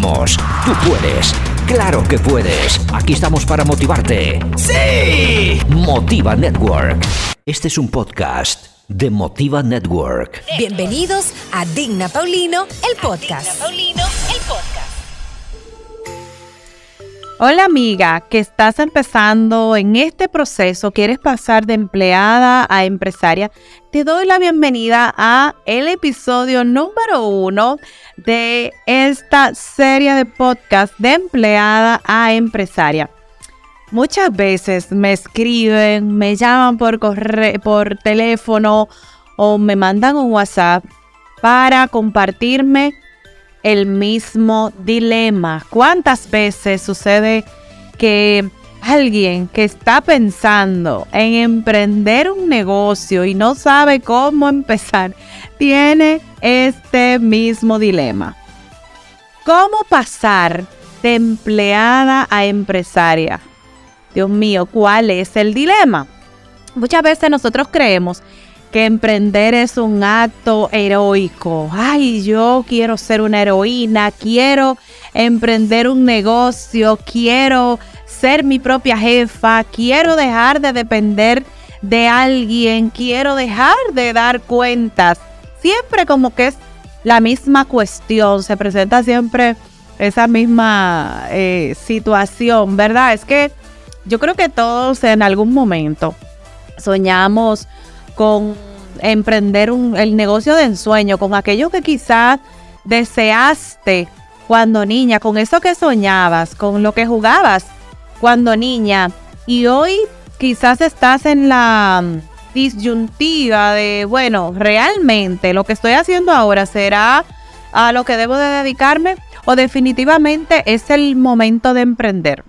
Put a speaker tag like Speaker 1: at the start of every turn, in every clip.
Speaker 1: Vamos, tú puedes. Claro que puedes. Aquí estamos para motivarte.
Speaker 2: ¡Sí!
Speaker 1: Motiva Network. Este es un podcast de Motiva Network.
Speaker 3: Bienvenidos a Digna Paulino, el podcast.
Speaker 4: Paulino, el podcast.
Speaker 5: Hola amiga, que estás empezando en este proceso, quieres pasar de empleada a empresaria, te doy la bienvenida a el episodio número uno de esta serie de podcast de empleada a empresaria. Muchas veces me escriben, me llaman por correo, por teléfono o me mandan un WhatsApp para compartirme el mismo dilema. ¿Cuántas veces sucede que alguien que está pensando en emprender un negocio y no sabe cómo empezar, tiene este mismo dilema? ¿Cómo pasar de empleada a empresaria? Dios mío, ¿cuál es el dilema? Muchas veces nosotros creemos que emprender es un acto heroico. Ay, yo quiero ser una heroína, quiero emprender un negocio, quiero ser mi propia jefa, quiero dejar de depender de alguien, quiero dejar de dar cuentas. Siempre como que es la misma cuestión, se presenta siempre esa misma eh, situación, ¿verdad? Es que yo creo que todos en algún momento soñamos con emprender el negocio de ensueño, con aquello que quizás deseaste cuando niña, con eso que soñabas, con lo que jugabas cuando niña. Y hoy quizás estás en la disyuntiva de, bueno, realmente lo que estoy haciendo ahora será a lo que debo de dedicarme o definitivamente es el momento de emprender.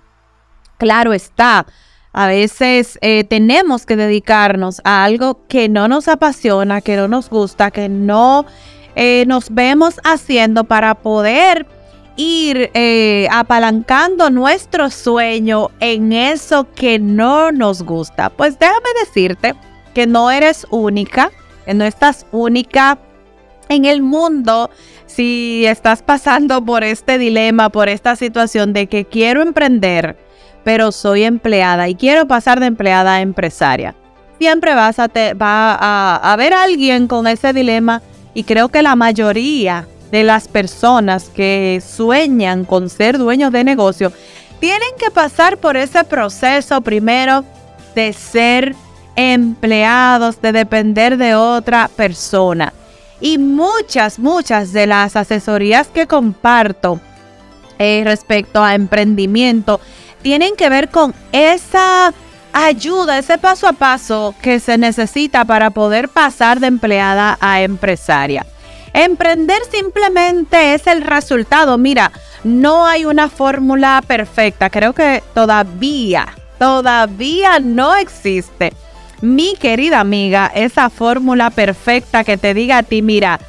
Speaker 5: Claro está, a veces eh, tenemos que dedicarnos a algo que no nos apasiona, que no nos gusta, que no eh, nos vemos haciendo para poder ir eh, apalancando nuestro sueño en eso que no nos gusta. Pues déjame decirte que no eres única, que no estás única en el mundo si estás pasando por este dilema, por esta situación de que quiero emprender pero soy empleada y quiero pasar de empleada a empresaria. Siempre vas a va a, haber alguien con ese dilema y creo que la mayoría de las personas que sueñan con ser dueños de negocio tienen que pasar por ese proceso primero de ser empleados, de depender de otra persona. Y muchas, muchas de las asesorías que comparto eh, respecto a emprendimiento tienen que ver con esa ayuda, ese paso a paso que se necesita para poder pasar de empleada a empresaria. Emprender simplemente es el resultado. Mira, no hay una fórmula perfecta. Creo que todavía, todavía no existe. Mi querida amiga, esa fórmula perfecta que te diga a ti, mira,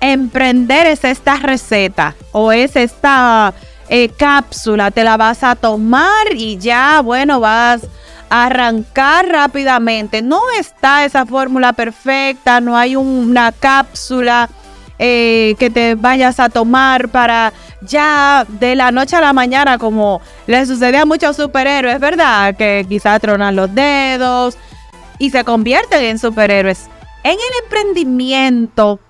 Speaker 5: emprender es esta receta o es esta eh, cápsula, te la vas a tomar y ya, bueno, vas a arrancar rápidamente. No está esa fórmula perfecta, no hay una cápsula eh, que te vayas a tomar para ya de la noche a la mañana, como le sucede a muchos superhéroes, ¿verdad? Que quizás tronan los dedos y se convierten en superhéroes. En el emprendimiento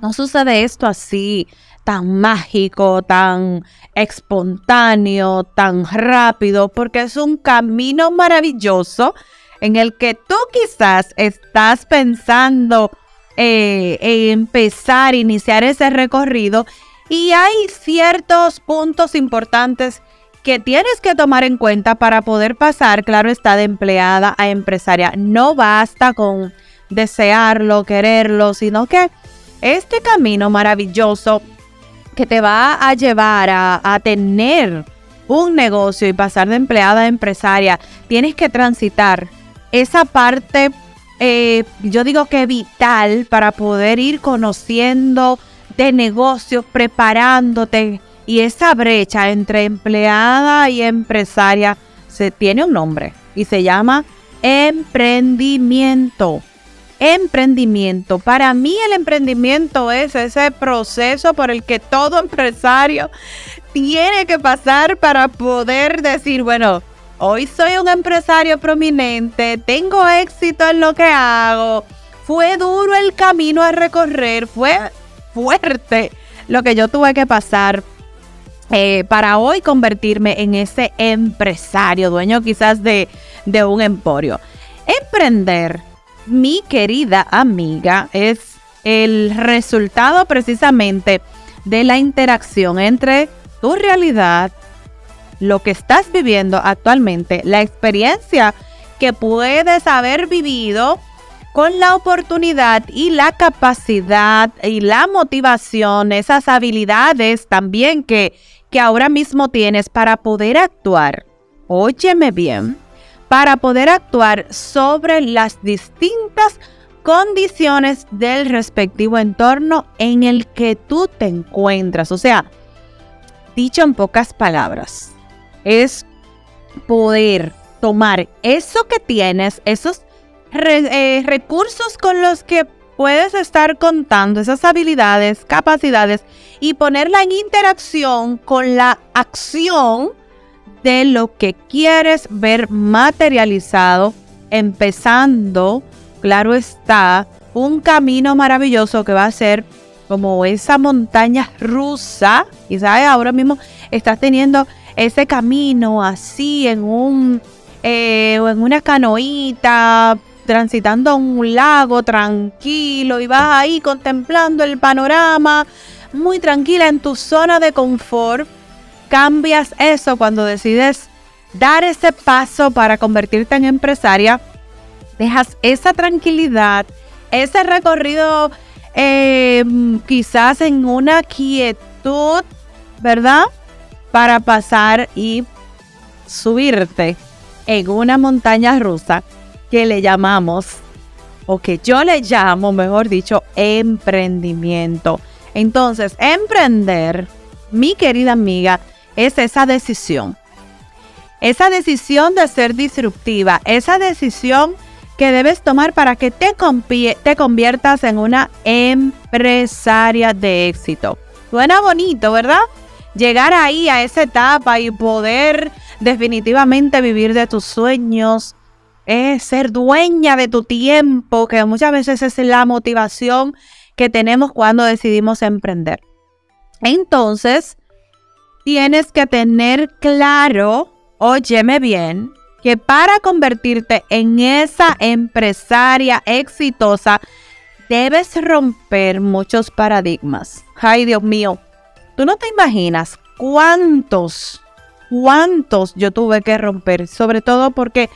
Speaker 5: no sucede esto así tan mágico, tan espontáneo, tan rápido, porque es un camino maravilloso en el que tú quizás estás pensando eh, empezar, iniciar ese recorrido y hay ciertos puntos importantes que tienes que tomar en cuenta para poder pasar, claro está, de empleada a empresaria. No basta con desearlo, quererlo, sino que este camino maravilloso que te va a llevar a, tener un negocio y pasar de empleada a empresaria, tienes que transitar esa parte, eh, yo digo que vital para poder ir conociendo de negocios, preparándote. Y esa brecha entre empleada y empresaria se tiene un nombre y se llama emprendimiento. Emprendimiento. Para mí el emprendimiento es ese proceso por el que todo empresario tiene que pasar para poder decir, bueno, hoy soy un empresario prominente, tengo éxito en lo que hago. Fue duro el camino a recorrer, fue fuerte lo que yo tuve que pasar eh, para hoy convertirme en ese empresario, dueño quizás de, de un emporio. Emprender, mi querida amiga, es el resultado precisamente de la interacción entre tu realidad, lo que estás viviendo actualmente, la experiencia que puedes haber vivido con la oportunidad y la capacidad y la motivación, esas habilidades también que, que ahora mismo tienes para poder actuar. Óyeme bien, para poder actuar sobre las distintas condiciones del respectivo entorno en el que tú te encuentras. O sea, dicho en pocas palabras, es poder tomar eso que tienes, esos eh, recursos con los que puedes estar contando, esas habilidades, capacidades, y ponerla en interacción con la acción de lo que quieres ver materializado, empezando, claro está, un camino maravilloso que va a ser como esa montaña rusa, y sabes, ahora mismo estás teniendo ese camino así en un eh, en una canoita transitando un lago tranquilo y vas ahí contemplando el panorama muy tranquila en tu zona de confort, cambias eso cuando decides dar ese paso para convertirte en empresaria, dejas esa tranquilidad, ese recorrido eh, quizás en una quietud, ¿verdad? Para pasar y subirte en una montaña rusa que le llamamos, o que yo le llamo, mejor dicho, emprendimiento. Entonces, emprender, mi querida amiga, es esa decisión. Esa decisión de ser disruptiva, esa decisión que debes tomar para que te, te conviertas en una empresaria de éxito. Suena bonito, ¿verdad? Llegar ahí a esa etapa y poder definitivamente vivir de tus sueños, es ser dueña de tu tiempo, que muchas veces es la motivación que tenemos cuando decidimos emprender. Entonces, tienes que tener claro, óyeme bien, que para convertirte en esa empresaria exitosa, debes romper muchos paradigmas. Ay, Dios mío, tú no te imaginas cuántos, cuántos yo tuve que romper, sobre todo porque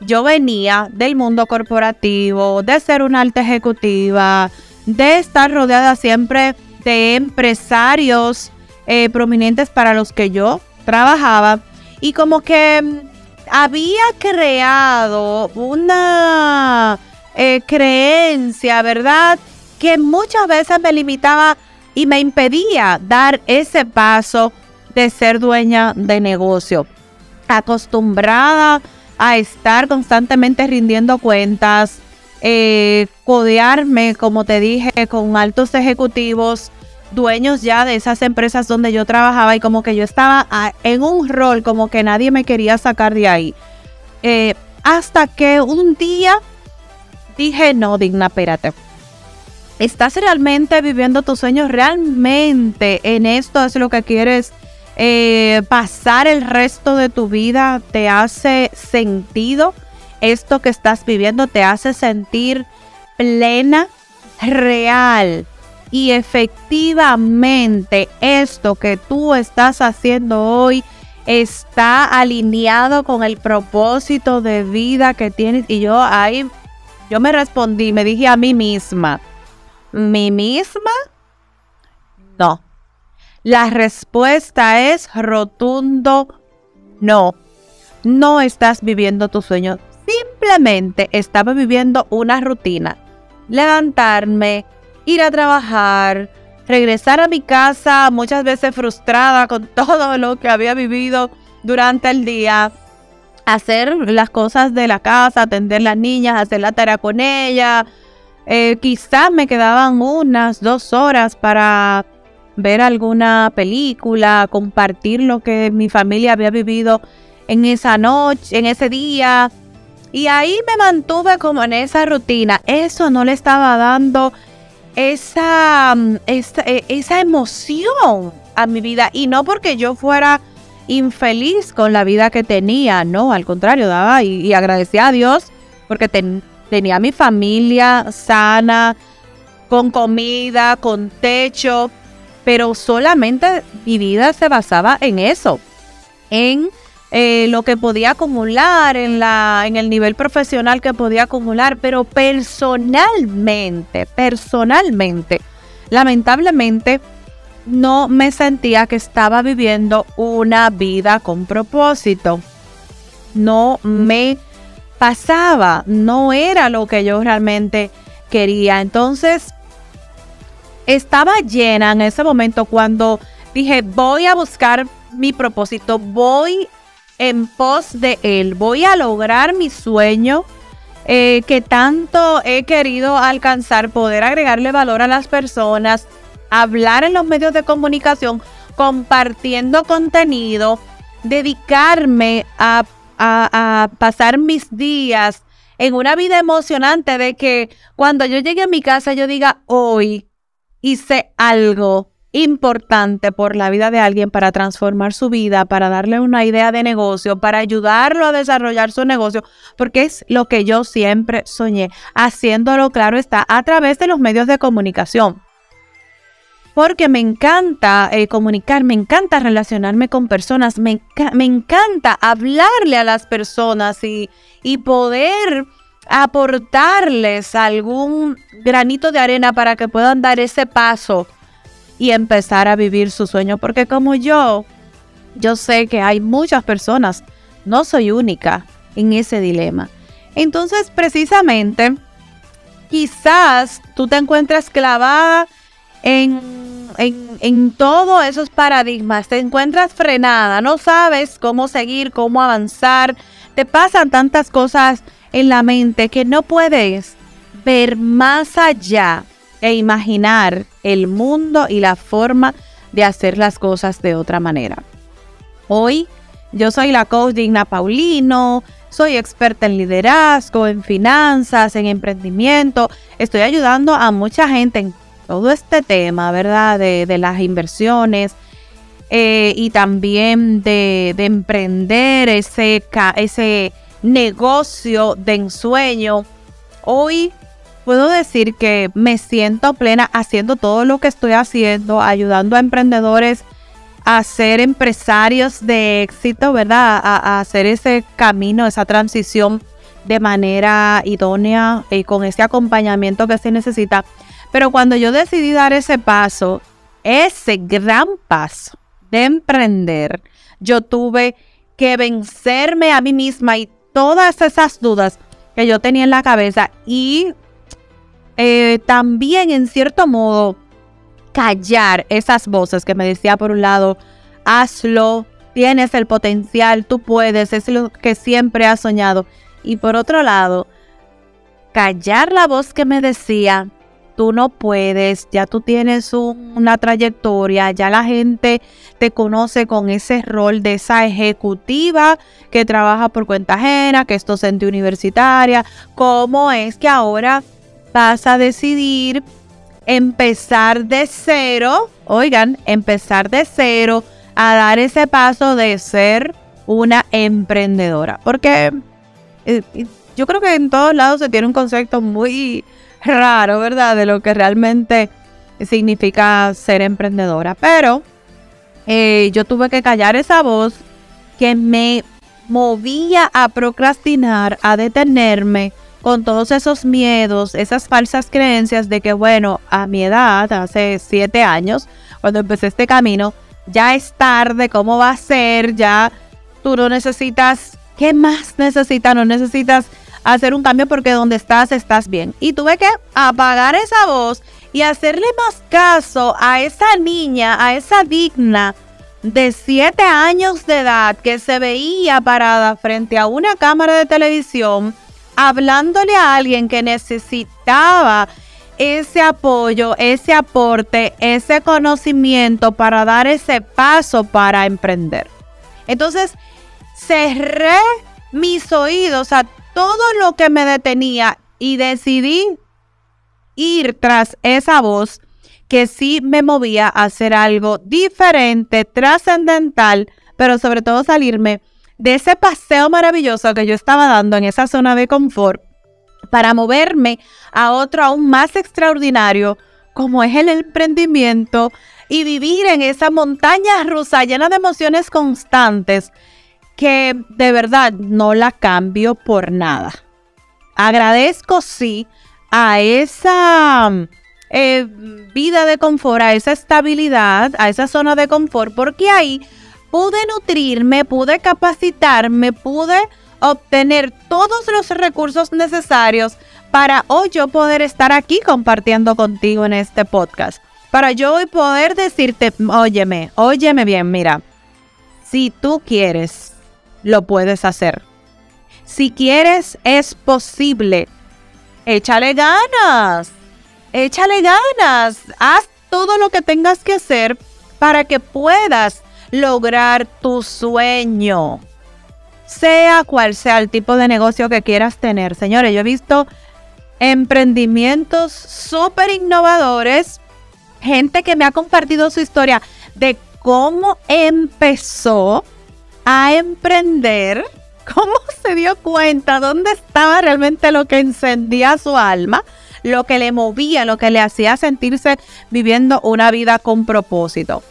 Speaker 5: yo venía del mundo corporativo, de ser una alta ejecutiva, de estar rodeada siempre de empresarios eh, prominentes para los que yo trabajaba y como que mm, había creado una eh, creencia, ¿verdad? Que muchas veces me limitaba y me impedía dar ese paso de ser dueña de negocio. Acostumbrada a estar constantemente rindiendo cuentas, eh, codearme, como te dije, con altos ejecutivos, dueños ya de esas empresas donde yo trabajaba y como que yo estaba en un rol como que nadie me quería sacar de ahí. Eh, hasta que un día dije, no, digna, espérate. ¿Estás realmente viviendo tus sueños? ¿Realmente en esto es lo que quieres eh, pasar el resto de tu vida te hace sentido, esto que estás viviendo te hace sentir plena, real y efectivamente esto que tú estás haciendo hoy está alineado con el propósito de vida que tienes y yo ahí yo me respondí, me dije a mí misma, ¿mi misma? No la respuesta es rotundo no. No estás viviendo tu sueño. Simplemente estaba viviendo una rutina. Levantarme, ir a trabajar, regresar a mi casa muchas veces frustrada con todo lo que había vivido durante el día. Hacer las cosas de la casa, atender las niñas, hacer la tarea con ellas, eh, quizás me quedaban unas dos horas para ver alguna película, compartir lo que mi familia había vivido en esa noche, en ese día. Y ahí me mantuve como en esa rutina. Eso no le estaba dando esa, mm, e, esa emoción a mi vida. Y no porque yo fuera infeliz con la vida que tenía, no, al contrario, daba y, agradecía a Dios porque tenía mi familia sana, con comida, con techo, pero solamente mi vida se basaba en eso, en eh, lo que podía acumular, en, la, en el nivel profesional que podía acumular, pero personalmente, personalmente, lamentablemente, no me sentía que estaba viviendo una vida con propósito. No me pasaba, no era lo que yo realmente quería. Entonces, estaba llena en ese momento cuando dije, voy a buscar mi propósito, voy en pos de él, voy a lograr mi sueño eh, que tanto he querido alcanzar, poder agregarle valor a las personas, hablar en los medios de comunicación, compartiendo contenido, dedicarme a, a pasar mis días en una vida emocionante de que cuando yo llegue a mi casa yo diga, hoy hice algo importante por la vida de alguien para transformar su vida, para darle una idea de negocio, para ayudarlo a desarrollar su negocio, porque es lo que yo siempre soñé, haciéndolo claro está a través de los medios de comunicación. Porque me encanta eh, comunicar, me encanta relacionarme con personas, me, me encanta hablarle a las personas y, y poder aportarles algún granito de arena para que puedan dar ese paso y empezar a vivir su sueño. Porque como yo, yo sé que hay muchas personas, no soy única en ese dilema. Entonces, precisamente, quizás tú te encuentres clavada en, en, en todos esos paradigmas, te encuentras frenada, no sabes cómo seguir, cómo avanzar, te pasan tantas cosas en la mente que no puedes ver más allá e imaginar el mundo y la forma de hacer las cosas de otra manera. Hoy yo soy la coach Digna Paulino, soy experta en liderazgo, en finanzas, en emprendimiento. Estoy ayudando a mucha gente en todo este tema, ¿verdad? De, las inversiones eh, y también de, de emprender ese, ese negocio de ensueño. Hoy puedo decir que me siento plena haciendo todo lo que estoy haciendo, ayudando a emprendedores a ser empresarios de éxito, ¿verdad? A, hacer ese camino, esa transición de manera idónea y con ese acompañamiento que se necesita. Pero cuando yo decidí dar ese paso, ese gran paso de emprender, yo tuve que vencerme a mí misma y todas esas dudas que yo tenía en la cabeza y eh, también en cierto modo callar esas voces que me decía por un lado, hazlo, tienes el potencial, tú puedes, es lo que siempre has soñado. Y por otro lado, callar la voz que me decía, tú no puedes, ya tú tienes una trayectoria, ya la gente te conoce con ese rol de esa ejecutiva que trabaja por cuenta ajena, que es docente universitaria, ¿cómo es que ahora vas a decidir empezar de cero, oigan, empezar de cero a dar ese paso de ser una emprendedora? Porque eh, yo creo que en todos lados se tiene un concepto muy raro, ¿verdad? De lo que realmente significa ser emprendedora. Pero eh, yo tuve que callar esa voz que me movía a procrastinar, a detenerme con todos esos miedos, esas falsas creencias de que, bueno, a mi edad, hace siete años, cuando empecé este camino, ya es tarde, ¿cómo va a ser? Ya tú no necesitas, ¿qué más necesitas? No necesitas hacer un cambio porque donde estás estás bien. Y tuve que apagar esa voz y hacerle más caso a esa niña, a esa digna de 7 años de edad que se veía parada frente a una cámara de televisión hablándole a alguien que necesitaba ese apoyo, ese aporte, ese conocimiento para dar ese paso para emprender. Entonces, cerré mis oídos a todo lo que me detenía y decidí ir tras esa voz que sí me movía a hacer algo diferente, trascendental, pero sobre todo salirme de ese paseo maravilloso que yo estaba dando en esa zona de confort para moverme a otro aún más extraordinario, como es el emprendimiento y vivir en esa montaña rusa llena de emociones constantes que de verdad no la cambio por nada. Agradezco sí a esa eh, vida de confort, a esa estabilidad, a esa zona de confort, porque ahí pude nutrirme, pude capacitarme, pude obtener todos los recursos necesarios para hoy yo poder estar aquí compartiendo contigo en este podcast. Para yo hoy poder decirte, óyeme, óyeme bien, mira, si tú quieres, lo puedes hacer. Si quieres, es posible. Échale ganas, échale ganas, haz todo lo que tengas que hacer para que puedas lograr tu sueño sea cual sea el tipo de negocio que quieras tener. Señores, yo he visto emprendimientos súper innovadores, gente que me ha compartido su historia de cómo empezó a emprender, cómo se dio cuenta, dónde estaba realmente lo que encendía su alma, lo que le movía, lo que le hacía sentirse viviendo una vida con propósito.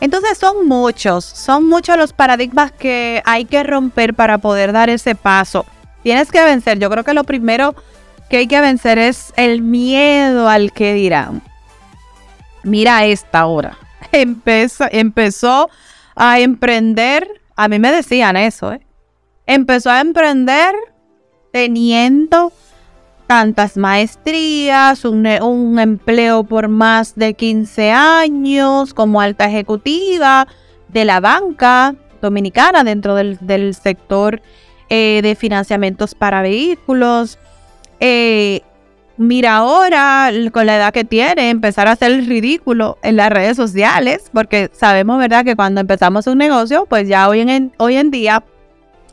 Speaker 5: Entonces son muchos, son muchos los paradigmas que hay que romper para poder dar ese paso. Tienes que vencer, yo creo que lo primero que hay que vencer es el miedo al que dirán. Mira esta hora. Empezó, empezó a emprender, a mí me decían eso, ¿eh? Empezó a emprender teniendo tantas maestrías, un, empleo por más de 15 años como alta ejecutiva de la banca dominicana dentro del, sector eh, de financiamientos para vehículos. Eh, mira ahora, con la edad que tiene, empezar a hacer ridículo en las redes sociales, porque sabemos, ¿verdad?, que cuando empezamos un negocio, pues ya hoy en, hoy en día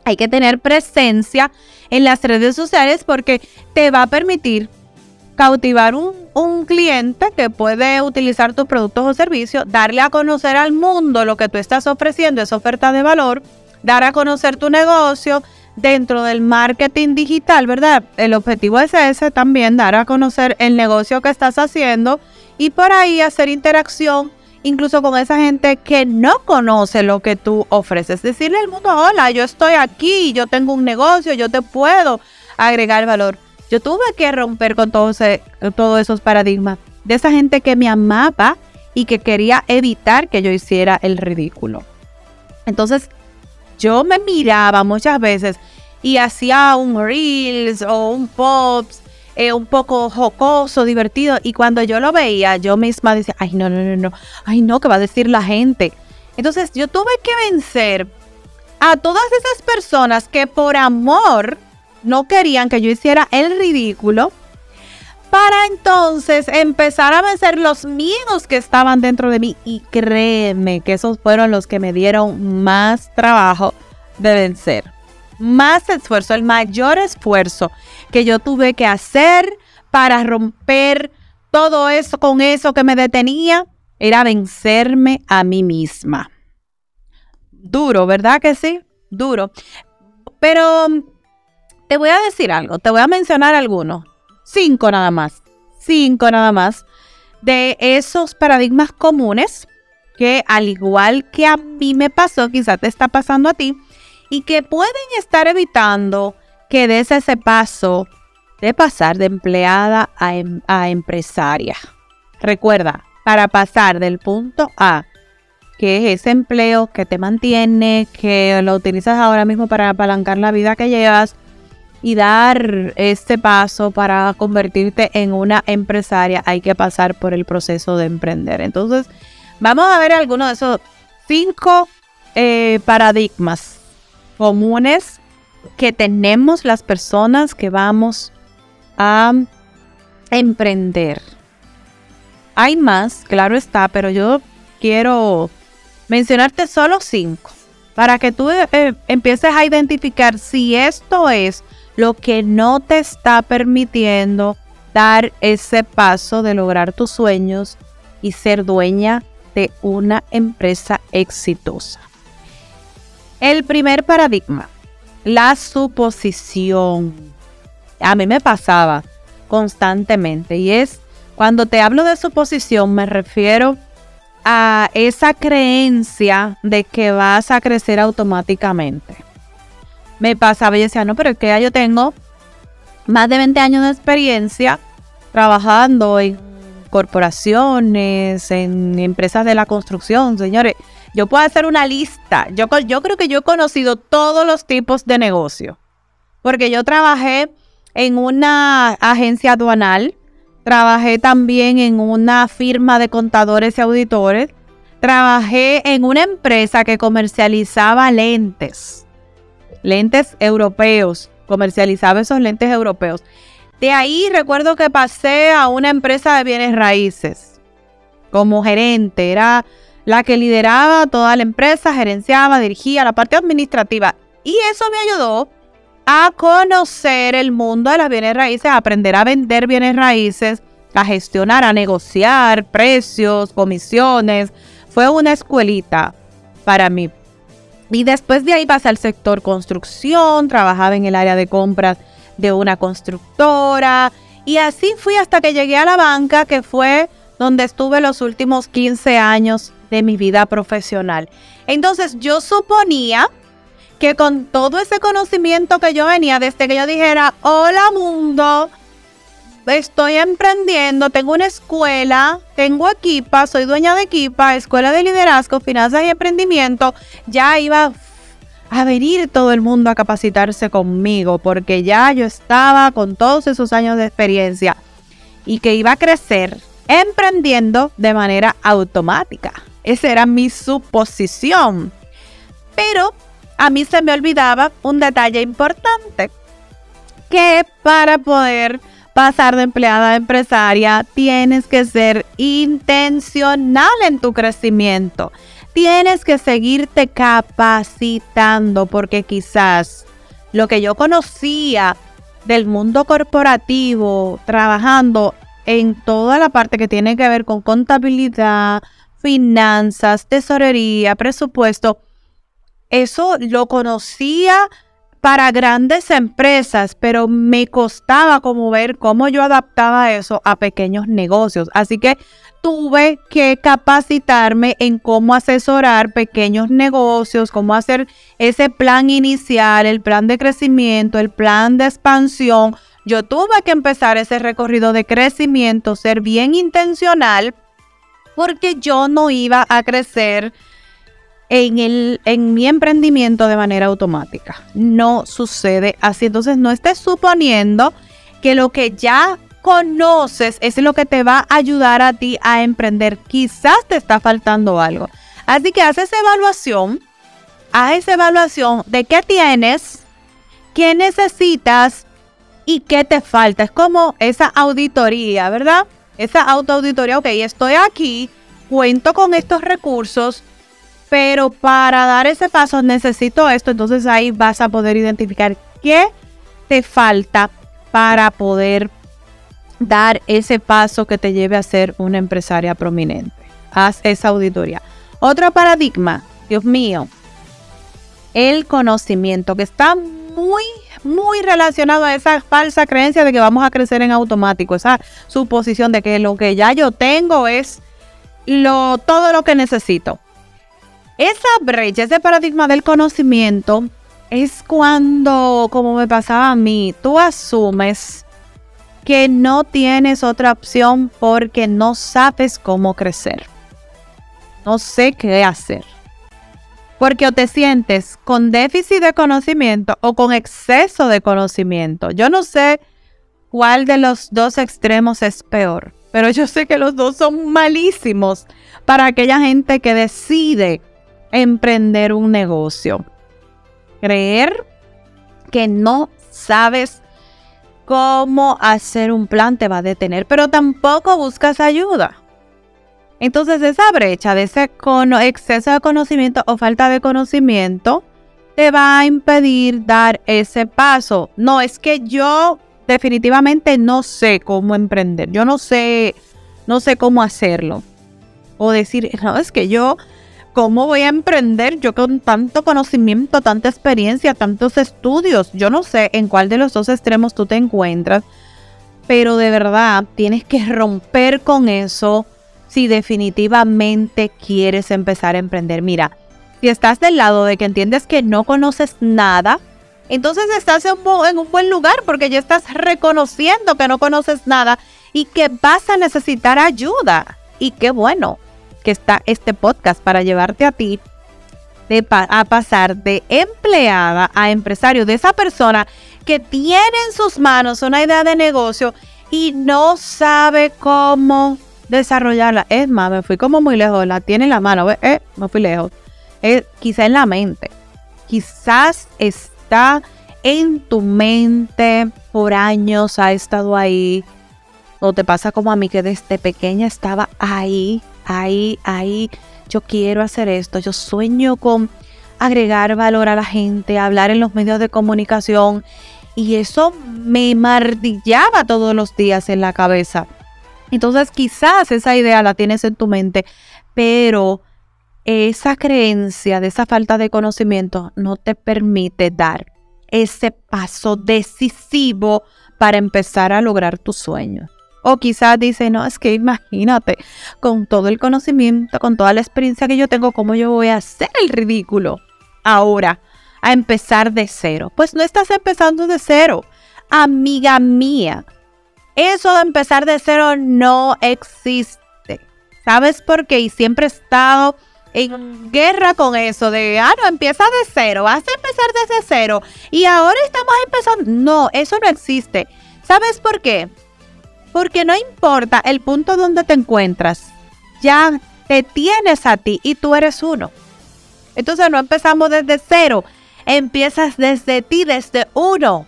Speaker 5: hay que tener presencia en las redes sociales porque te va a permitir cautivar un, un, cliente que puede utilizar tus productos o servicios, darle a conocer al mundo lo que tú estás ofreciendo, esa oferta de valor, dar a conocer tu negocio dentro del marketing digital, ¿verdad? El objetivo es ese también, dar a conocer el negocio que estás haciendo y por ahí hacer interacción incluso con esa gente que no conoce lo que tú ofreces. Decirle al mundo, hola, yo estoy aquí, yo tengo un negocio, yo te puedo agregar valor. Yo tuve que romper con todos, esos paradigmas de esa gente que me amaba y que quería evitar que yo hiciera el ridículo. Entonces, yo me miraba muchas veces y hacía un reels o un pops eh, un poco jocoso, divertido. Y cuando yo lo veía, yo misma decía, ay, no, no, no, no, ay, no, ¿qué va a decir la gente? Entonces yo tuve que vencer a todas esas personas que por amor no querían que yo hiciera el ridículo para entonces empezar a vencer los miedos que estaban dentro de mí. Y créeme que esos fueron los que me dieron más trabajo de vencer más esfuerzo, el mayor esfuerzo que yo tuve que hacer para romper todo eso con eso que me detenía, era vencerme a mí misma. Duro, ¿verdad que sí? Duro. Pero te voy a decir algo, te voy a mencionar algunos, cinco nada más, cinco nada más, de esos paradigmas comunes que al igual que a mí me pasó, quizás te está pasando a ti, y que pueden estar evitando que des ese paso de pasar de empleada a, em, empresaria. Recuerda, para pasar del punto A, que es ese empleo que te mantiene, que lo utilizas ahora mismo para apalancar la vida que llevas, y dar este paso para convertirte en una empresaria, hay que pasar por el proceso de emprender. Entonces, vamos a ver algunos de esos cinco eh, paradigmas comunes que tenemos las personas que vamos a emprender. Hay más, claro está, pero yo quiero mencionarte solo cinco para que tú eh, empieces a identificar si esto es lo que no te está permitiendo dar ese paso de lograr tus sueños y ser dueña de una empresa exitosa. El primer paradigma, la suposición. A mí me pasaba constantemente y es cuando te hablo de suposición me refiero a esa creencia de que vas a crecer automáticamente. Me pasaba y decía, no, pero es que ya yo tengo más de 20 años de experiencia trabajando en corporaciones, en empresas de la construcción, señores. Yo puedo hacer una lista. Yo, creo que yo he conocido todos los tipos de negocio. Porque yo trabajé en una agencia aduanal, trabajé también en una firma de contadores y auditores, trabajé en una empresa que comercializaba lentes, lentes europeos, comercializaba esos lentes europeos. De ahí recuerdo que pasé a una empresa de bienes raíces como gerente. Era la que lideraba toda la empresa, gerenciaba, dirigía la parte administrativa. Y eso me ayudó a conocer el mundo de las bienes raíces, a aprender a vender bienes raíces, a gestionar, a negociar precios, comisiones. Fue una escuelita para mí. Y después de ahí pasé al sector construcción, trabajaba en el área de compras de una constructora. Y así fui hasta que llegué a la banca, que fue donde estuve los últimos 15 años de mi vida profesional. Entonces yo suponía que con todo ese conocimiento que yo venía, desde que yo dijera, hola mundo, estoy emprendiendo, tengo una escuela, tengo equipa, soy dueña de equipa, escuela de liderazgo, finanzas y emprendimiento, ya iba a venir todo el mundo a capacitarse conmigo porque ya yo estaba con todos esos años de experiencia y que iba a crecer emprendiendo de manera automática. Esa era mi suposición. Pero a mí se me olvidaba un detalle importante, que para poder pasar de empleada a empresaria tienes que ser intencional en tu crecimiento tienes que seguirte capacitando porque quizás lo que yo conocía del mundo corporativo, trabajando en toda la parte que tiene que ver con contabilidad, finanzas, tesorería, presupuesto, eso lo conocía para grandes empresas, pero me costaba como ver cómo yo adaptaba eso a pequeños negocios. Así que tuve que capacitarme en cómo asesorar pequeños negocios, cómo hacer ese plan inicial, el plan de crecimiento, el plan de expansión. Yo tuve que empezar ese recorrido de crecimiento, ser bien intencional, porque yo no iba a crecer en, el, en mi emprendimiento de manera automática. No sucede así. Entonces no estés suponiendo que lo que ya conoces es lo que te va a ayudar a ti a emprender. Quizás te está faltando algo. Así que haz esa evaluación, haz esa evaluación de qué tienes, qué necesitas y qué te falta. Es como esa auditoría, ¿verdad? Esa autoauditoría, ok, estoy aquí, cuento con estos recursos, pero para dar ese paso necesito esto, entonces ahí vas a poder identificar qué te falta para poder dar ese paso que te lleve a ser una empresaria prominente. Haz esa auditoría. Otro paradigma, Dios mío, el conocimiento, que está muy, muy relacionado a esa falsa creencia de que vamos a crecer en automático, esa suposición de que lo que ya yo tengo es lo, todo lo que necesito. Esa brecha, ese paradigma del conocimiento, es cuando, como me pasaba a mí, tú asumes que no tienes otra opción porque no sabes cómo crecer. No sé qué hacer. Porque o te sientes con déficit de conocimiento o con exceso de conocimiento. Yo no sé cuál de los dos extremos es peor, pero yo sé que los dos son malísimos para aquella gente que decide emprender un negocio. Creer que no sabes cómo hacer un plan te va a detener, pero tampoco buscas ayuda. Entonces esa brecha de ese exceso de conocimiento o falta de conocimiento te va a impedir dar ese paso. No, es que yo definitivamente no sé cómo emprender. Yo no sé, no sé cómo hacerlo. O decir, no, es que yo, ¿cómo voy a emprender yo con tanto conocimiento, tanta experiencia, tantos estudios? Yo no sé en cuál de los dos extremos tú te encuentras, pero de verdad tienes que romper con eso si definitivamente quieres empezar a emprender. Mira, si estás del lado de que entiendes que no conoces nada, entonces estás en, un buen lugar porque ya estás reconociendo que no conoces nada y que vas a necesitar ayuda. Y qué bueno que está este podcast para llevarte a ti a pasar de empleada a empresario, de esa persona que tiene en sus manos una idea de negocio y no sabe cómo desarrollarla. Es más, me fui como muy lejos, la tiene en la mano, eh, me fui lejos es quizá en la mente. Quizás está en tu mente por años, ha estado ahí. O te pasa como a mí que desde pequeña estaba ahí, ahí, ahí. Yo quiero hacer esto. Yo sueño con agregar valor a la gente, hablar en los medios de comunicación. Y eso me martillaba todos los días en la cabeza. Entonces quizás esa idea la tienes en tu mente, pero esa creencia de esa falta de conocimiento no te permite dar ese paso decisivo para empezar a lograr tu sueño. O quizás dice, no, es que imagínate, con todo el conocimiento, con toda la experiencia que yo tengo, ¿cómo yo voy a hacer el ridículo ahora a empezar de cero? Pues no estás empezando de cero, amiga mía. Eso de empezar de cero no existe. ¿Sabes por qué? Y siempre he estado en guerra con eso de, ah, no, empieza de cero, vas a empezar desde cero y ahora estamos empezando. No, eso no existe. ¿Sabes por qué? Porque no importa el punto donde te encuentras, ya te tienes a ti y tú eres uno. Entonces no empezamos desde cero, empiezas desde ti, desde uno.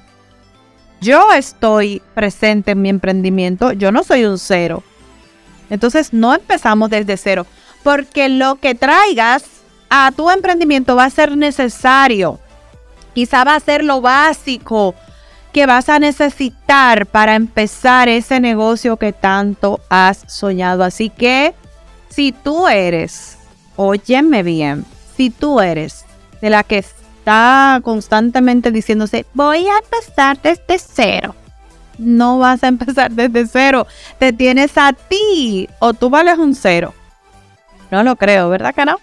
Speaker 5: Yo estoy presente en mi emprendimiento, yo no soy un cero. Entonces no empezamos desde cero porque lo que traigas a tu emprendimiento va a ser necesario. Quizá va a ser lo básico que vas a necesitar para empezar ese negocio que tanto has soñado. Así que si tú eres, óyeme bien, si tú eres de la que constantemente diciéndose, voy a empezar desde cero. No vas a empezar desde cero. Te tienes a ti o tú vales un cero. No lo creo, ¿verdad que no?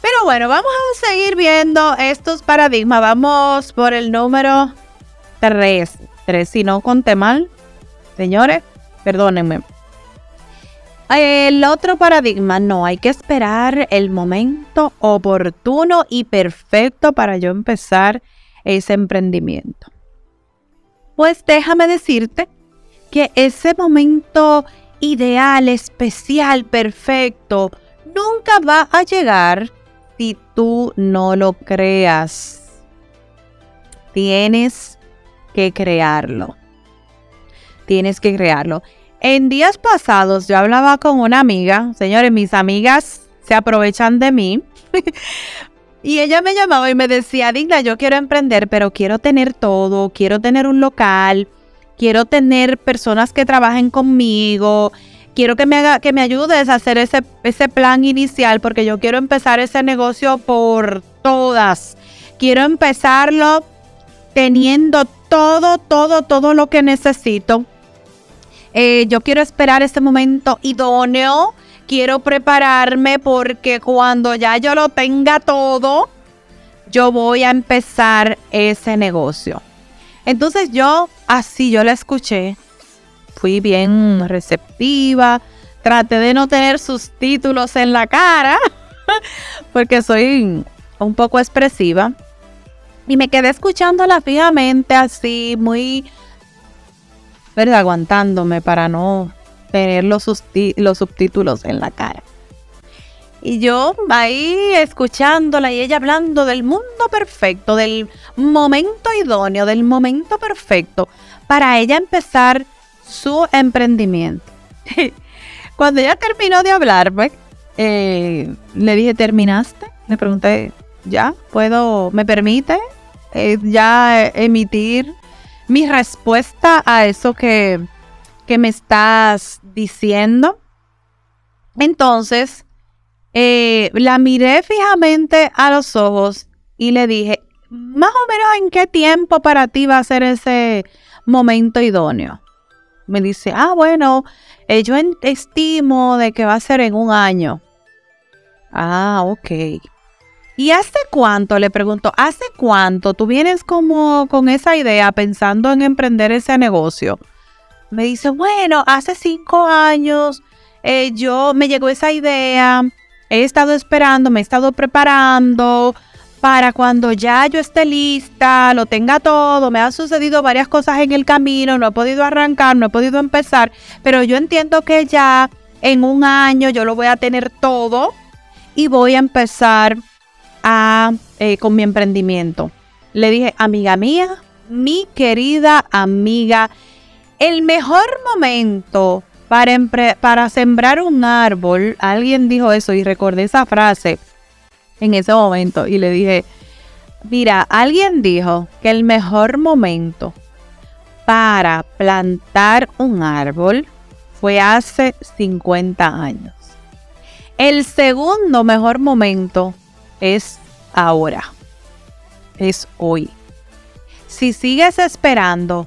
Speaker 5: Pero bueno, vamos a seguir viendo estos paradigmas. Vamos por el número 3. 3, si no conté mal. Señores, perdónenme. El otro paradigma, no, hay que esperar el momento oportuno y perfecto para yo empezar ese emprendimiento. Pues déjame decirte que ese momento ideal, especial, perfecto, nunca va a llegar si tú no lo creas. Tienes que crearlo. Tienes que crearlo. En días pasados yo hablaba con una amiga, señores, mis amigas se aprovechan de mí. y ella me llamaba y me decía, Digna, yo quiero emprender, pero quiero tener todo, quiero tener un local, quiero tener personas que trabajen conmigo, quiero que me haga, que me ayudes a hacer ese, ese plan inicial porque yo quiero empezar ese negocio por todas. Quiero empezarlo teniendo todo, todo, todo lo que necesito. Eh, yo quiero esperar ese momento idóneo. Quiero prepararme porque cuando ya yo lo tenga todo, yo voy a empezar ese negocio. Entonces yo así yo la escuché, fui bien receptiva, traté de no tener sus títulos en la cara, porque soy un poco expresiva. Y me quedé escuchándola fijamente así, muy, ¿verdad? Aguantándome para no tener los, los subtítulos en la cara. Y yo ahí escuchándola y ella hablando del mundo perfecto, del momento idóneo, del momento perfecto para ella empezar su emprendimiento. Cuando ella terminó de hablarme, eh, le dije, ¿terminaste? Le pregunté, ¿ya? ¿Puedo, me permite eh, ya emitir mi respuesta a eso que, que me estás diciendo? Entonces, eh, la miré fijamente a los ojos y le dije, más o menos en qué tiempo para ti va a ser ese momento idóneo. Me dice, ah, bueno, eh, yo estimo de que va a ser en un año. Ah, ok. ¿Y hace cuánto? Le pregunto, ¿hace cuánto tú vienes como con esa idea pensando en emprender ese negocio? Me dice, bueno, hace cinco años eh, yo me llegó esa idea, he estado esperando, me he estado preparando para cuando ya yo esté lista, lo tenga todo, me han sucedido varias cosas en el camino, no he podido arrancar, no he podido empezar, pero yo entiendo que ya en un año yo lo voy a tener todo y voy a empezar eh, con mi emprendimiento. Le dije, amiga mía, mi querida amiga, el mejor momento para, para sembrar un árbol, alguien dijo eso y recordé esa frase en ese momento y le dije, mira, alguien dijo que el mejor momento para plantar un árbol fue hace 50 años. El segundo mejor momento es ahora, es hoy. Si sigues esperando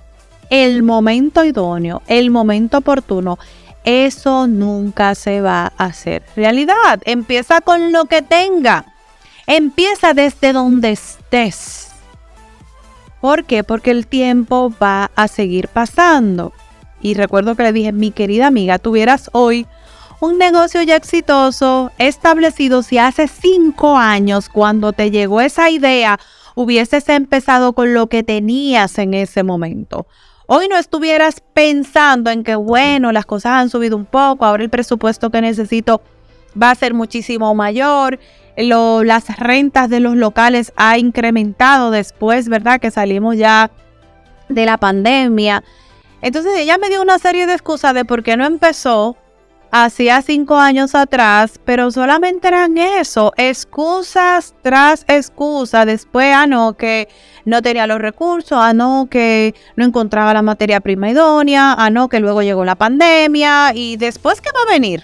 Speaker 5: el momento idóneo, el momento oportuno, eso nunca se va a hacer realidad. Empieza con lo que tenga. Empieza desde donde estés. ¿Por qué? Porque el tiempo va a seguir pasando. Y recuerdo que le dije, mi querida amiga, tuvieras hoy un negocio ya exitoso, establecido, si hace cinco años, cuando te llegó esa idea, hubieses empezado con lo que tenías en ese momento. Hoy no estuvieras pensando en que, bueno, las cosas han subido un poco, ahora el presupuesto que necesito va a ser muchísimo mayor, las rentas de los locales ha incrementado después, ¿verdad? Que salimos ya de la pandemia. Entonces ella me dio una serie de excusas de por qué no empezó hacía cinco años atrás, pero solamente eran eso, excusas tras excusas. Después, ah, no, que no tenía los recursos, ah, no, que no encontraba la materia prima idónea, ah, no, que luego llegó la pandemia y después, ¿qué va a venir?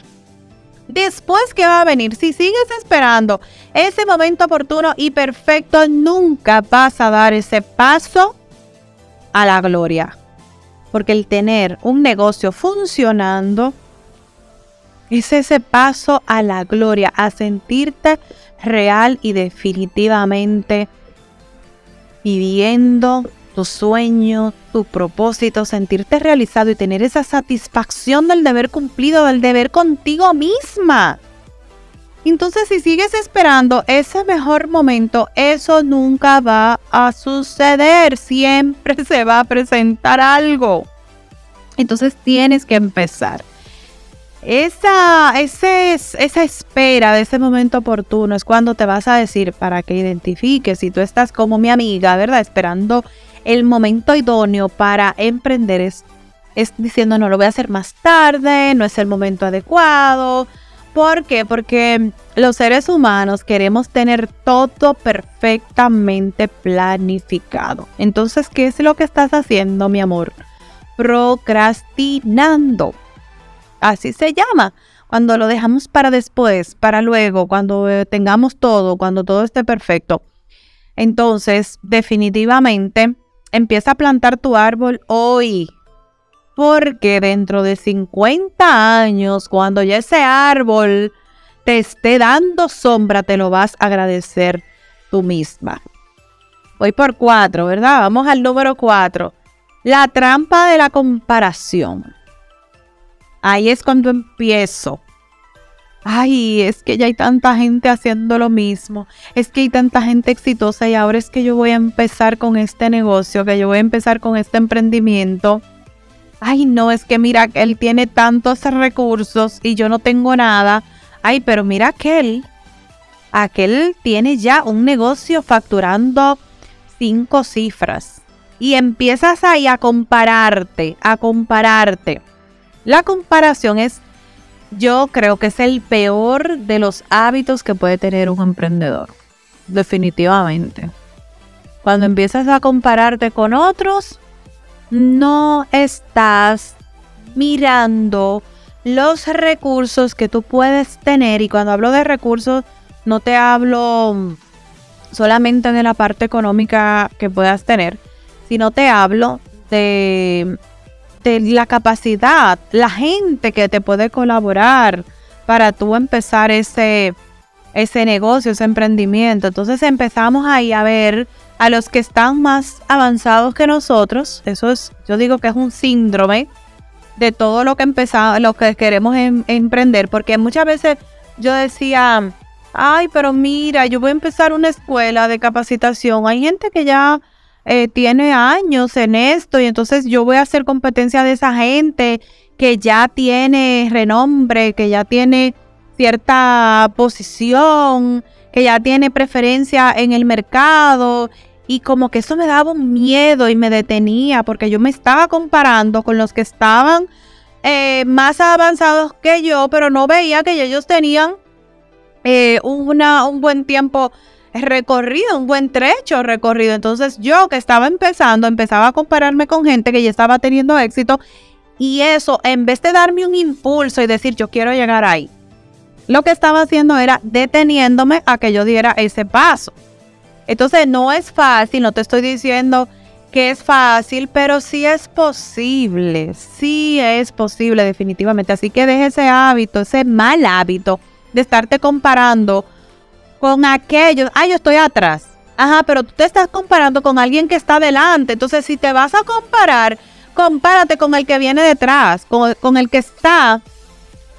Speaker 5: Después que va a venir, si sigues esperando ese momento oportuno y perfecto, nunca vas a dar ese paso a la gloria. Porque el tener un negocio funcionando es ese paso a la gloria, a sentirte real y definitivamente viviendo tu sueño, tu propósito, sentirte realizado y tener esa satisfacción del deber cumplido, del deber contigo misma. Entonces, si sigues esperando ese mejor momento, eso nunca va a suceder. Siempre se va a presentar algo. Entonces, tienes que empezar. Esa, esa espera de ese momento oportuno es cuando te vas a decir para que identifiques si tú estás como mi amiga, ¿verdad? Esperando el momento idóneo para emprender es, es diciendo no lo voy a hacer más tarde, no es el momento adecuado. ¿Por qué? Porque los seres humanos queremos tener todo perfectamente planificado. Entonces, ¿qué es lo que estás haciendo, mi amor? Procrastinando. Así se llama. Cuando lo dejamos para después, para luego, cuando eh, tengamos todo, cuando todo esté perfecto. Entonces, definitivamente, Empieza a plantar tu árbol hoy. Porque dentro de 50 años, cuando ya ese árbol te esté dando sombra, te lo vas a agradecer tú misma. Voy por cuatro, ¿verdad? Vamos al número cuatro. La trampa de la comparación. Ahí es cuando empiezo ay, es que ya hay tanta gente haciendo lo mismo, es que hay tanta gente exitosa y ahora es que yo voy a empezar con este negocio, que yo voy a empezar con este emprendimiento. Ay, no, es que mira, él tiene tantos recursos y yo no tengo nada. ay, pero mira aquel, aquel tiene ya un negocio facturando cinco cifras. Y empiezas ahí a compararte, a compararte. La comparación es, yo creo que es el peor de los hábitos que puede tener un emprendedor. Definitivamente. Cuando empiezas a compararte con otros, no estás mirando los recursos que tú puedes tener. Y cuando hablo de recursos, no te hablo solamente de la parte económica que puedas tener, sino te hablo de, de la capacidad, la gente que te puede colaborar para tú empezar ese, ese negocio, ese emprendimiento. Entonces empezamos ahí a ver a los que están más avanzados que nosotros. Eso es, yo digo que es un síndrome de todo lo que empezamos, lo que queremos em, emprender, porque muchas veces yo decía, ay, pero mira, yo voy a empezar una escuela de capacitación. Hay gente que ya eh, tiene años en esto y entonces yo voy a hacer competencia de esa gente que ya tiene renombre, que ya tiene cierta posición, que ya tiene preferencia en el mercado y como que eso me daba un miedo y me detenía porque yo me estaba comparando con los que estaban eh, más avanzados que yo, pero no veía que ellos tenían eh, una, un buen tiempo recorrido, un buen trecho recorrido. Entonces yo que estaba empezando, empezaba a compararme con gente que ya estaba teniendo éxito y eso, en vez de darme un impulso y decir yo quiero llegar ahí, lo que estaba haciendo era deteniéndome a que yo diera ese paso. Entonces no es fácil, no te estoy diciendo que es fácil, pero sí es posible, sí es posible definitivamente. Así que deje ese hábito, ese mal hábito de estarte comparando con aquellos. Ah, yo estoy atrás. Ajá, pero tú te estás comparando con alguien que está adelante. Entonces, si te vas a comparar, compárate con el que viene detrás, con, el que está,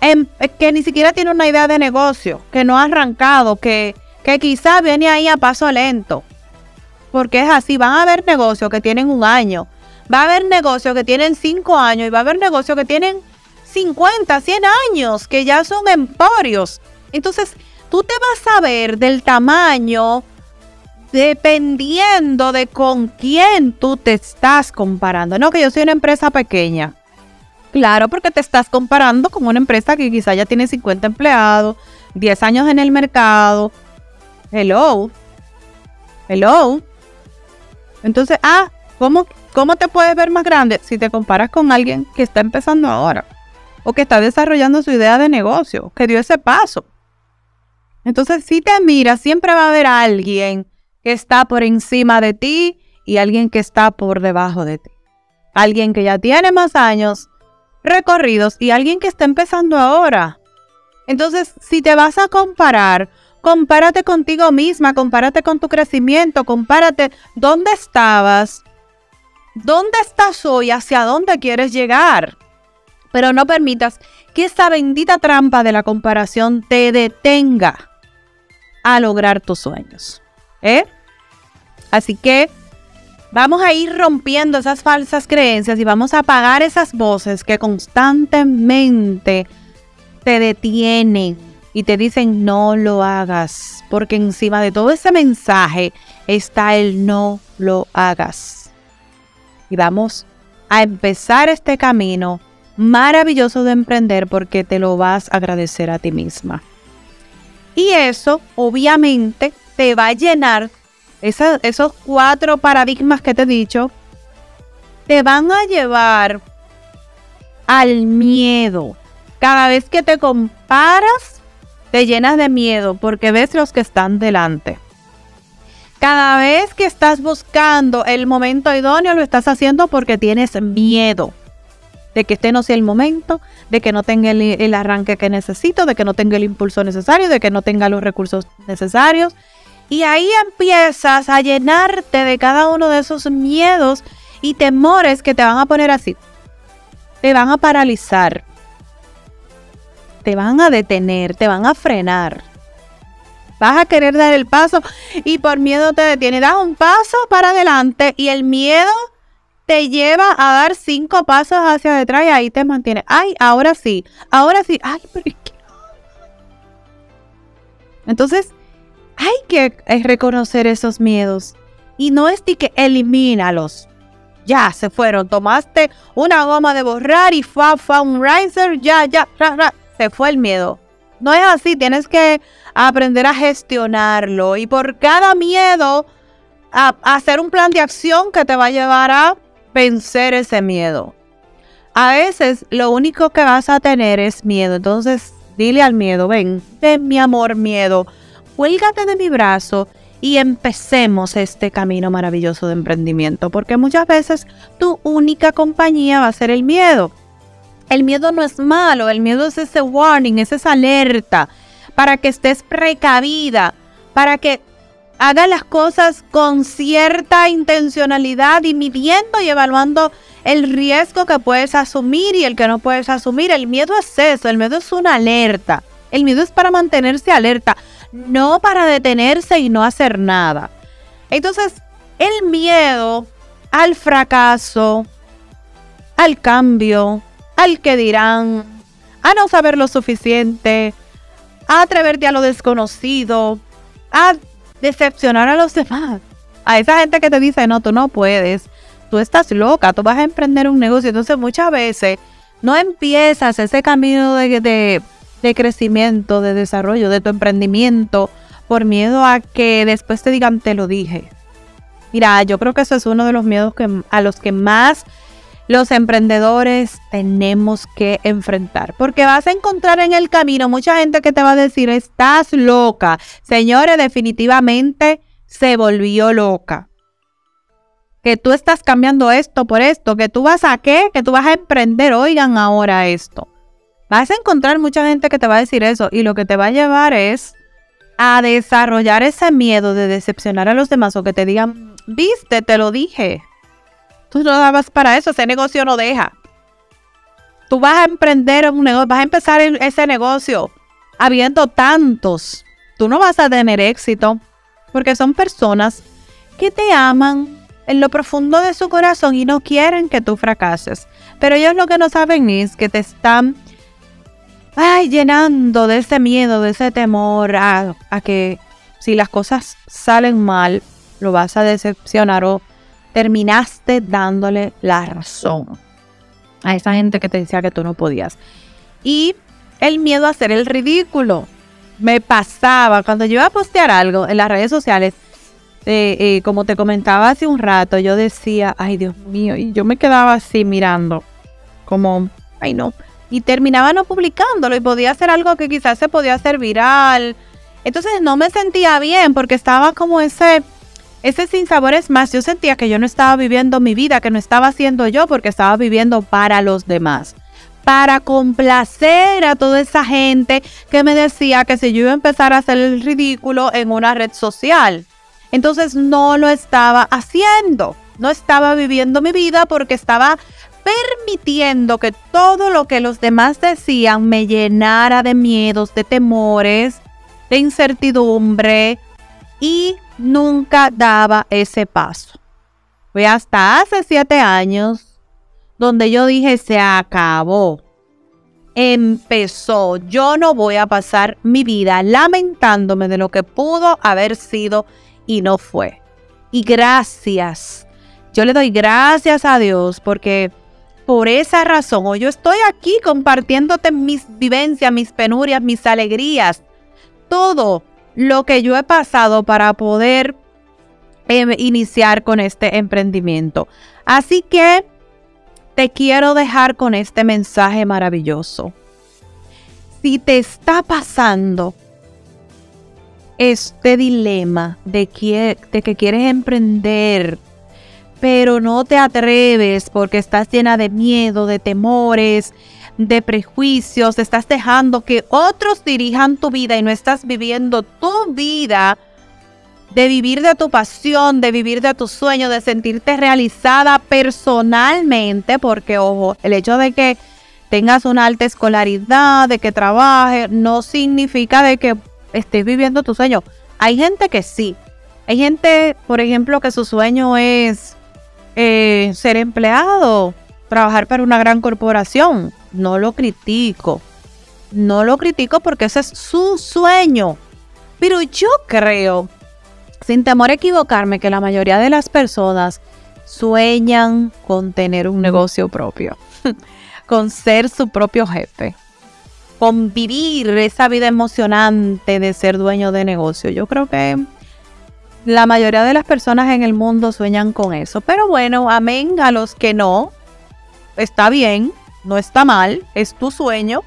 Speaker 5: en, que ni siquiera tiene una idea de negocio, que no ha arrancado, que, que quizá viene ahí a paso lento. Porque es así, van a haber negocios que tienen un año, va a haber negocios que tienen cinco años y va a haber negocios que tienen 50, 100 años, que ya son emporios. Entonces, tú te vas a ver del tamaño dependiendo de con quién tú te estás comparando. No que yo soy una empresa pequeña. Claro, porque te estás comparando con una empresa que quizá ya tiene 50 empleados, 10 años en el mercado, Hello. Hello. Entonces, ah, ¿cómo, ¿cómo te puedes ver más grande si te comparas con alguien que está empezando ahora? O que está desarrollando su idea de negocio, que dio ese paso. Entonces, si te miras, siempre va a haber alguien que está por encima de ti y alguien que está por debajo de ti. Alguien que ya tiene más años recorridos y alguien que está empezando ahora. Entonces, si te vas a comparar Compárate contigo misma, compárate con tu crecimiento, compárate dónde estabas, dónde estás hoy, hacia dónde quieres llegar. Pero no permitas que esa bendita trampa de la comparación te detenga a lograr tus sueños. ¿eh? Así que vamos a ir rompiendo esas falsas creencias y vamos a apagar esas voces que constantemente te detienen y te dicen no lo hagas, porque encima de todo ese mensaje está el no lo hagas. Y vamos a empezar este camino maravilloso de emprender porque te lo vas a agradecer a ti misma. Y eso obviamente te va a llenar esos cuatro paradigmas que te he dicho, te van a llevar al miedo. Cada vez que te comparas te llenas de miedo porque ves los que están delante. Cada vez que estás buscando el momento idóneo, lo estás haciendo porque tienes miedo de que este no sea el momento, de que no tenga el, arranque que necesito, de que no tenga el impulso necesario, de que no tenga los recursos necesarios. Y ahí empiezas a llenarte de cada uno de esos miedos y temores que te van a poner así. Te van a paralizar te van a detener, te van a frenar. Vas a querer dar el paso y por miedo te detiene. Das un paso para adelante y el miedo te lleva a dar cinco pasos hacia detrás y ahí te mantiene. Ay, ahora sí, ahora sí. Ay, pero es que... Entonces, hay que eh, reconocer esos miedos y no es de que elimínalos. Ya se fueron, tomaste una goma de borrar y fa, fa, un riser, ya, ya, se fue el miedo. No es así, tienes que aprender a gestionarlo y por cada miedo a, hacer un plan de acción que te va a llevar a vencer ese miedo. A veces lo único que vas a tener es miedo, entonces dile al miedo, ven, ven mi amor miedo, cuélgate de mi brazo y empecemos este camino maravilloso de emprendimiento, porque muchas veces tu única compañía va a ser el miedo. El miedo no es malo, el miedo es ese warning, es esa alerta para que estés precavida, para que hagas las cosas con cierta intencionalidad y midiendo y evaluando el riesgo que puedes asumir y el que no puedes asumir. El miedo es eso, el miedo es una alerta. El miedo es para mantenerse alerta no para detenerse y no hacer nada. Entonces, el miedo al fracaso, al cambio, al que dirán, a no saber lo suficiente, a atreverte a lo desconocido, a decepcionar a los demás. A esa gente que te dice, no, tú no puedes, tú estás loca, tú vas a emprender un negocio. Entonces muchas veces no empiezas ese camino de, de crecimiento, de desarrollo, de tu emprendimiento, por miedo a que después te digan, te lo dije. Mira, yo creo que eso es uno de los miedos que, a los que más los emprendedores tenemos que enfrentar. Porque vas a encontrar en el camino mucha gente que te va a decir, estás loca. Señores, definitivamente se volvió loca. Que tú estás cambiando esto por esto, que tú vas a qué, que tú vas a emprender, oigan ahora esto. Vas a encontrar mucha gente que te va a decir eso y lo que te va a llevar es a desarrollar ese miedo de decepcionar a los demás o que te digan, viste, te lo dije. Tú no dabas para eso, ese negocio no deja. Tú vas a emprender un negocio, vas a empezar ese negocio habiendo tantos. Tú no vas a tener éxito porque son personas que te aman en lo profundo de su corazón y no quieren que tú fracases. Pero ellos lo que no saben es que te están ay, llenando de ese miedo, de ese temor a, que si las cosas salen mal, lo vas a decepcionar o terminaste dándole la razón a esa gente que te decía que tú no podías. Y el miedo a hacer el ridículo. Me pasaba cuando yo iba a postear algo en las redes sociales, eh, eh, como te comentaba hace un rato, yo decía, ay Dios mío, y yo me quedaba así mirando, como, ay no, y terminaba no publicándolo y podía hacer algo que quizás se podía hacer viral. Entonces no me sentía bien porque estaba como ese, ese sin sabores más. Yo sentía que yo no estaba viviendo mi vida, que no estaba haciendo yo porque estaba viviendo para los demás. Para complacer a toda esa gente que me decía que si yo iba a empezar a hacer el ridículo en una red social. Entonces no lo estaba haciendo. No estaba viviendo mi vida porque estaba permitiendo que todo lo que los demás decían me llenara de miedos, de temores, de incertidumbre y nunca daba ese paso. Fue hasta hace siete años donde yo dije, se acabó. Empezó. Yo no voy a pasar mi vida lamentándome de lo que pudo haber sido y no fue. Y gracias. Yo le doy gracias a Dios porque por esa razón, hoy yo estoy aquí compartiéndote mis vivencias, mis penurias, mis alegrías, todo lo que yo he pasado para poder em, iniciar con este emprendimiento. Así que te quiero dejar con este mensaje maravilloso. Si te está pasando este dilema de que, de que quieres emprender, pero no te atreves porque estás llena de miedo, de temores, de prejuicios, estás dejando que otros dirijan tu vida y no estás viviendo tu vida de vivir de tu pasión, de vivir de tu sueño, de sentirte realizada personalmente, porque ojo, el hecho de que tengas una alta escolaridad, de que trabajes, no significa de que estés viviendo tu sueño. Hay gente que sí. Hay gente, por ejemplo, que su sueño es eh, ser empleado, trabajar para una gran corporación. No lo critico. No lo critico porque ese es su sueño. Pero yo creo, sin temor a equivocarme, que la mayoría de las personas sueñan con tener un negocio propio, con ser su propio jefe, con vivir esa vida emocionante de ser dueño de negocio. Yo creo que la mayoría de las personas en el mundo sueñan con eso. Pero bueno, amén a los que no. Está bien, no está mal, es tu sueño.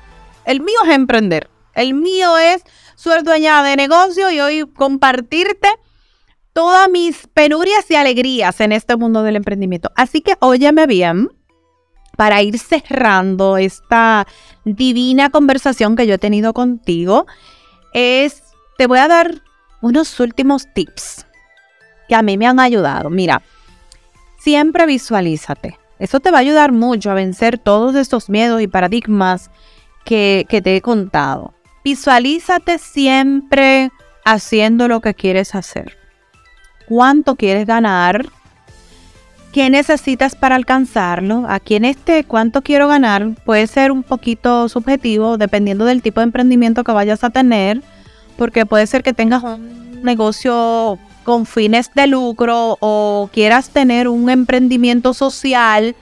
Speaker 5: El mío es emprender. El mío es ser dueña de negocio y hoy compartirte todas mis penurias y alegrías en este mundo del emprendimiento. Así que óyeme bien, para ir cerrando esta divina conversación que yo he tenido contigo, es, te voy a dar unos últimos tips que a mí me han ayudado. Mira, siempre visualízate. Eso te va a ayudar mucho a vencer todos estos miedos y paradigmas que, que te he contado. Visualízate siempre haciendo lo que quieres hacer cuánto quieres ganar, qué necesitas para alcanzarlo. Aquí en este cuánto quiero ganar puede ser un poquito subjetivo dependiendo del tipo de emprendimiento que vayas a tener, porque puede ser que tengas un negocio con fines de lucro o quieras tener un emprendimiento social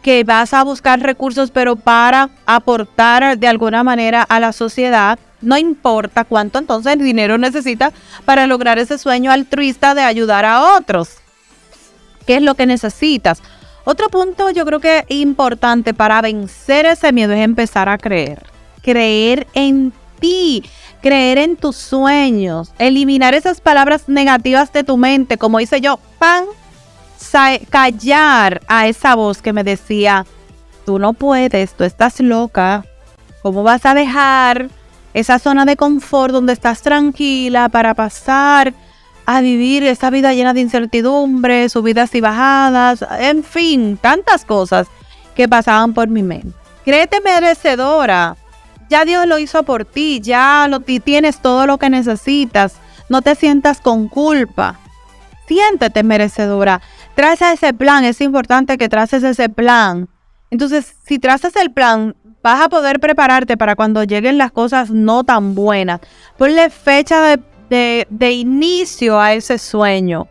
Speaker 5: que vas a buscar recursos pero para aportar de alguna manera a la sociedad no importa cuánto entonces el dinero necesita para lograr ese sueño altruista de ayudar a otros. ¿Qué es lo que necesitas? Otro punto yo creo que importante para vencer ese miedo es empezar a creer. Creer en ti, creer en tus sueños, eliminar esas palabras negativas de tu mente, como hice yo, pan, callar a esa voz que me decía, tú no puedes, tú estás loca, ¿cómo vas a dejar esa zona de confort donde estás tranquila para pasar a vivir esa vida llena de incertidumbre, subidas y bajadas, en fin, tantas cosas que pasaban por mi mente. Créete merecedora. Ya Dios lo hizo por ti, ya lo, tienes todo lo que necesitas. No te sientas con culpa. Siéntete merecedora. Traza ese plan, es importante que traces ese plan. Entonces, si trazas el plan, vas a poder prepararte para cuando lleguen las cosas no tan buenas. Ponle fecha de, inicio a ese sueño.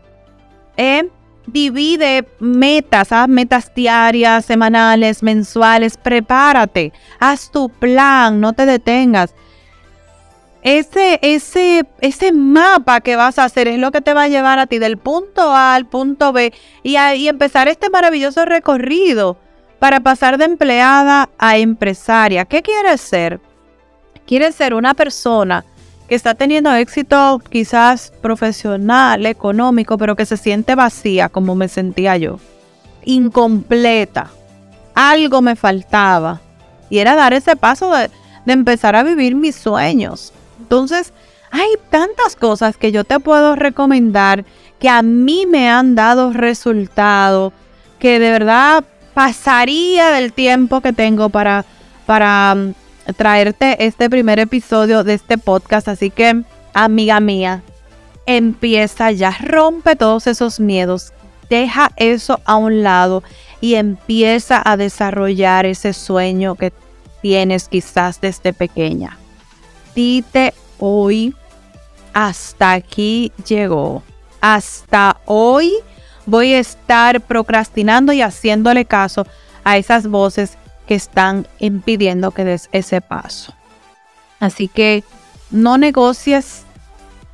Speaker 5: ¿eh? Divide metas, haz metas diarias, semanales, mensuales. Prepárate, haz tu plan, no te detengas. Ese, ese, ese mapa que vas a hacer es lo que te va a llevar a ti del punto A al punto B y, y empezar este maravilloso recorrido para pasar de empleada a empresaria. ¿Qué quieres ser? Quieres ser una persona que está teniendo éxito quizás profesional, económico, pero que se siente vacía como me sentía yo. Incompleta. Algo me faltaba. Y era dar ese paso de, de empezar a vivir mis sueños. Entonces, hay tantas cosas que yo te puedo recomendar que a mí me han dado resultado, que de verdad pasaría del tiempo que tengo para, para mm, traerte este primer episodio de este podcast. Así que, amiga mía, empieza ya, rompe todos esos miedos, deja eso a un lado y empieza a desarrollar ese sueño que tienes quizás desde pequeña. Dite hoy, hasta aquí llegó. Hasta hoy voy a estar procrastinando y haciéndole caso a esas voces que están impidiendo que des ese paso. Así que no negocies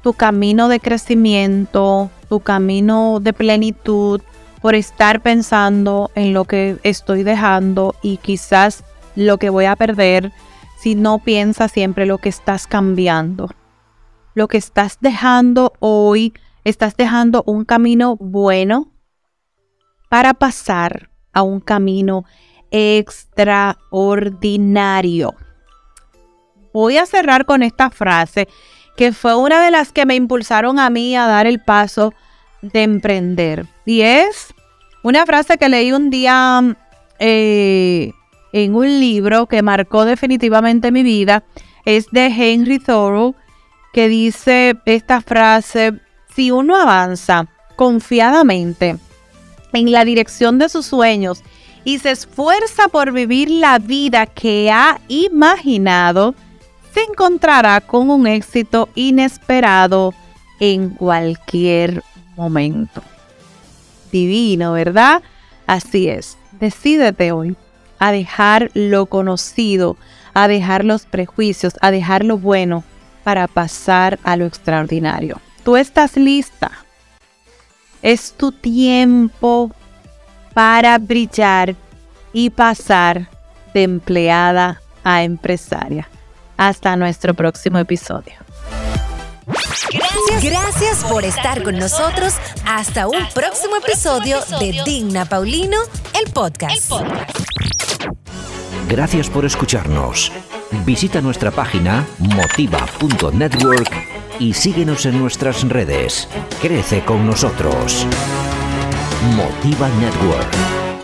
Speaker 5: tu camino de crecimiento, tu camino de plenitud por estar pensando en lo que estoy dejando y quizás lo que voy a perder si no piensas siempre lo que estás cambiando. Lo que estás dejando hoy estás dejando un camino bueno para pasar a un camino extraordinario. Voy a cerrar con esta frase que fue una de las que me impulsaron a mí a dar el paso de emprender. Y es una frase que leí un día eh, en un libro que marcó definitivamente mi vida. Es de Henry Thoreau, que dice esta frase, si uno avanza confiadamente en la dirección de sus sueños y se esfuerza por vivir la vida que ha imaginado, se encontrará con un éxito inesperado en cualquier momento. Divino, ¿verdad? Así es. Decídete hoy a dejar lo conocido, a dejar los prejuicios, a dejar lo bueno para pasar a lo extraordinario. Tú estás lista. Es tu tiempo para brillar y pasar de empleada a empresaria. Hasta nuestro próximo episodio.
Speaker 3: Gracias, gracias por estar con nosotros. Hasta un próximo episodio de Digna Paulino, el podcast.
Speaker 1: Gracias por escucharnos. Visita nuestra página motiva.network y síguenos en nuestras redes. Crece con nosotros. Motiva Network.